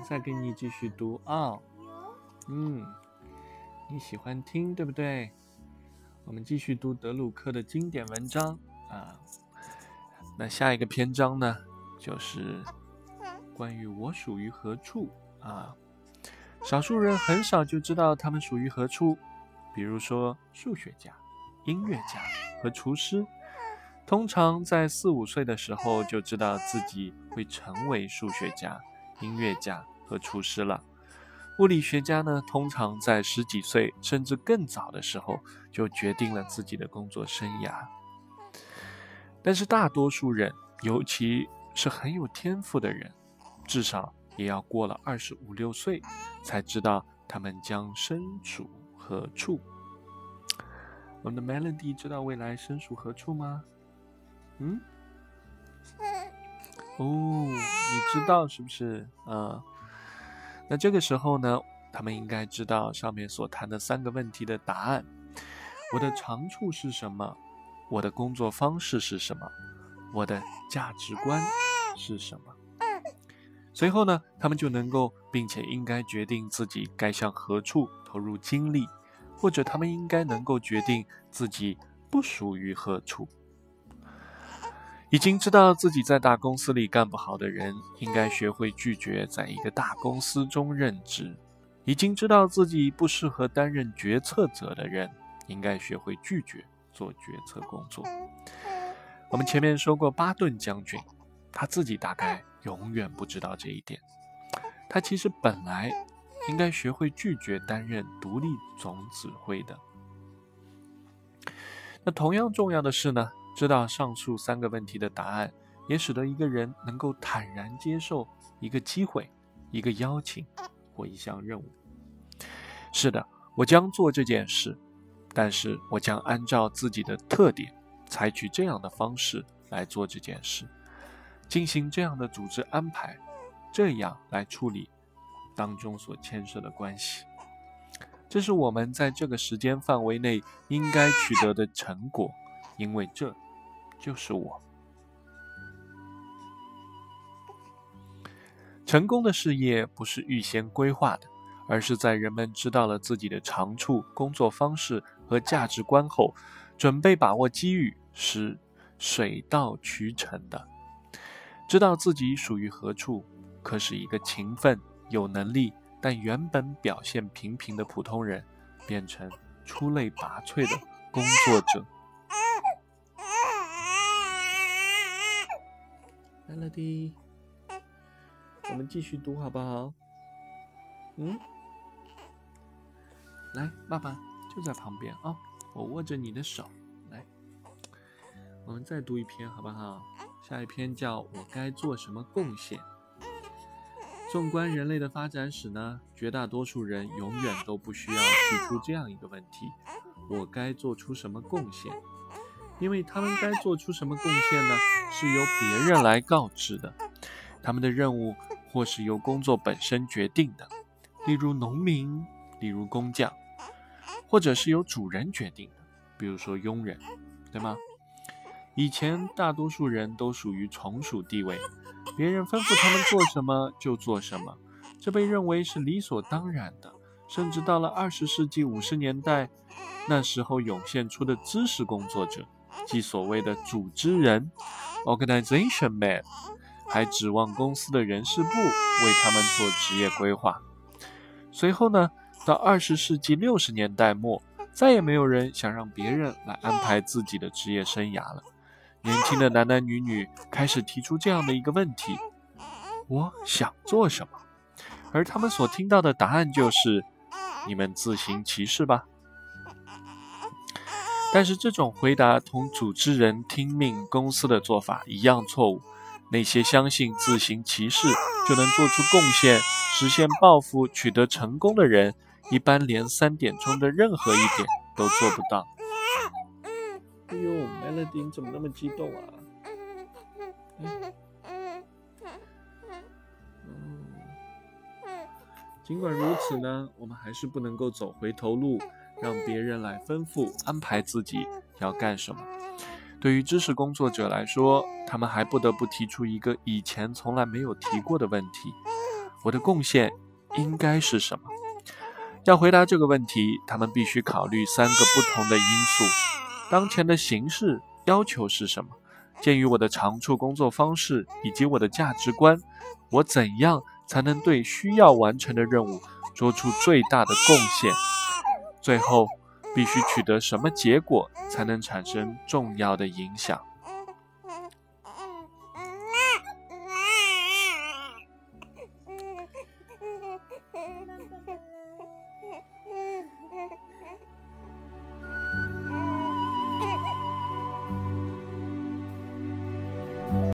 再给你继续读啊。嗯，你喜欢听对不对？我们继续读德鲁克的经典文章啊。那下一个篇章呢，就是关于我属于何处啊。少数人很少就知道他们属于何处，比如说数学家、音乐家和厨师，通常在四五岁的时候就知道自己会成为数学家、音乐家和厨师了。物理学家呢，通常在十几岁甚至更早的时候就决定了自己的工作生涯。但是大多数人，尤其是很有天赋的人，至少也要过了二十五六岁，才知道他们将身处何处。我们的 Melody 知道未来身处何处吗？嗯？哦，你知道是不是？啊？那这个时候呢，他们应该知道上面所谈的三个问题的答案：我的长处是什么？我的工作方式是什么？我的价值观是什么？随后呢，他们就能够并且应该决定自己该向何处投入精力，或者他们应该能够决定自己不属于何处。已经知道自己在大公司里干不好的人，应该学会拒绝在一个大公司中任职；已经知道自己不适合担任决策者的人，应该学会拒绝做决策工作。我们前面说过，巴顿将军他自己大概永远不知道这一点。他其实本来应该学会拒绝担任独立总指挥的。那同样重要的是呢？知道上述三个问题的答案，也使得一个人能够坦然接受一个机会、一个邀请或一项任务。是的，我将做这件事，但是我将按照自己的特点，采取这样的方式来做这件事，进行这样的组织安排，这样来处理当中所牵涉的关系。这是我们在这个时间范围内应该取得的成果，因为这。就是我。成功的事业不是预先规划的，而是在人们知道了自己的长处、工作方式和价值观后，准备把握机遇，是水到渠成的。知道自己属于何处，可使一个勤奋、有能力但原本表现平平的普通人，变成出类拔萃的工作者。Melody，我们继续读好不好？嗯，来，爸爸就在旁边啊，我握着你的手，来，我们再读一篇好不好？下一篇叫我该做什么贡献？纵观人类的发展史呢，绝大多数人永远都不需要提出这样一个问题：我该做出什么贡献？因为他们该做出什么贡献呢？是由别人来告知的。他们的任务或是由工作本身决定的，例如农民，例如工匠，或者是由主人决定的，比如说佣人，对吗？以前大多数人都属于从属地位，别人吩咐他们做什么就做什么，这被认为是理所当然的。甚至到了二十世纪五十年代，那时候涌现出的知识工作者。即所谓的组织人 （organization man），还指望公司的人事部为他们做职业规划。随后呢，到二十世纪六十年代末，再也没有人想让别人来安排自己的职业生涯了。年轻的男男女女开始提出这样的一个问题：我想做什么？而他们所听到的答案就是：你们自行其事吧。但是这种回答同主持人听命公司的做法一样错误。那些相信自行其事就能做出贡献、实现抱负、取得成功的人，一般连三点中的任何一点都做不到。哎呦，Melody 怎么那么激动啊？尽管如此呢，我们还是不能够走回头路。让别人来吩咐安排自己要干什么。对于知识工作者来说，他们还不得不提出一个以前从来没有提过的问题：我的贡献应该是什么？要回答这个问题，他们必须考虑三个不同的因素：当前的形势要求是什么？鉴于我的长处、工作方式以及我的价值观，我怎样才能对需要完成的任务做出最大的贡献？最后，必须取得什么结果才能产生重要的影响？